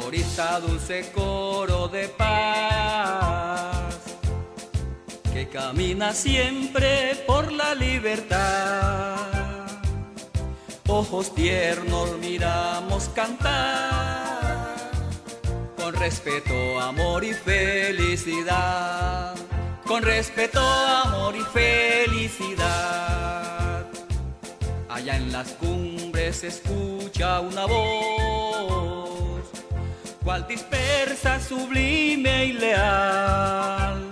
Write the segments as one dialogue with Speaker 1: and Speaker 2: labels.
Speaker 1: corista dulce coro de paz que camina siempre por la libertad. Ojos tiernos miramos cantar con respeto, amor y felicidad. Con respeto, amor y felicidad. Allá en las cumbres se escucha una voz, dispersa, sublime y leal.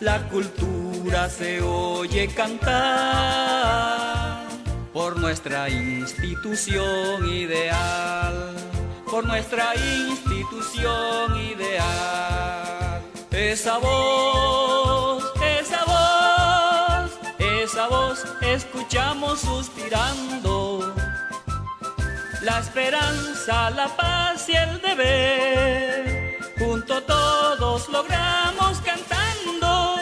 Speaker 1: La cultura se oye cantar por nuestra institución ideal, por nuestra institución ideal. Esa voz, esa voz, esa voz escuchamos suspirando. La esperanza, la paz y el deber, junto todos logramos cantando,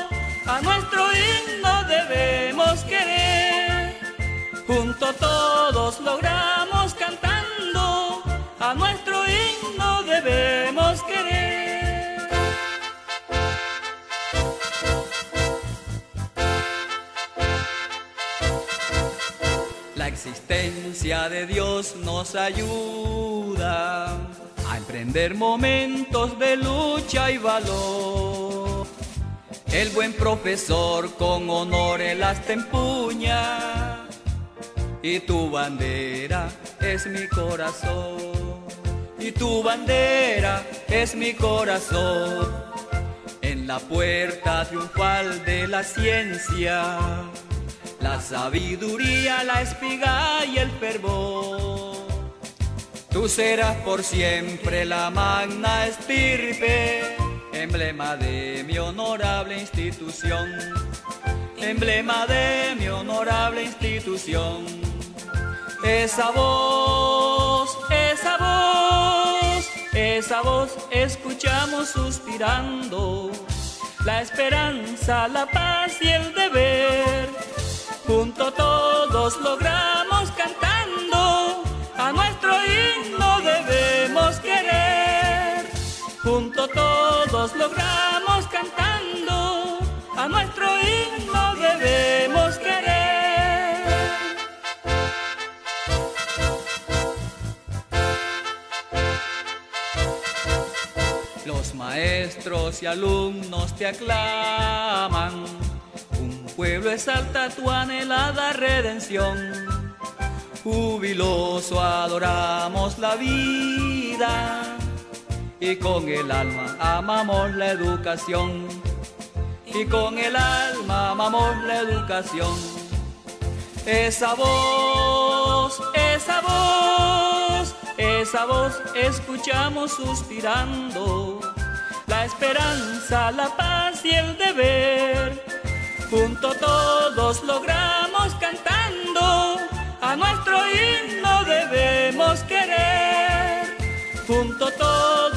Speaker 1: a nuestro himno debemos querer. Junto todos logramos cantando, a nuestro himno debemos querer. Existencia de Dios nos ayuda a emprender momentos de lucha y valor. El buen profesor con honor el hasta empuña y tu bandera es mi corazón. Y tu bandera es mi corazón. En la puerta triunfal de la ciencia, la sabiduría, la espiga y el fervor. Tú serás por siempre la magna estirpe, emblema de mi honorable institución, emblema de mi honorable institución. Esa voz, esa voz, esa voz escuchamos suspirando, la esperanza, la paz y el deber. Junto todos logramos cantando, a nuestro himno debemos querer. Junto todos logramos cantando, a nuestro himno debemos querer. Los maestros y alumnos te aclaman, pueblo exalta tu anhelada redención. Jubiloso adoramos la vida y con el alma amamos la educación. Y con el alma amamos la educación. Esa voz, esa voz, esa voz escuchamos suspirando. La esperanza, la paz y el deber. Junto todos logramos cantando. A nuestro himno debemos querer. Junto todos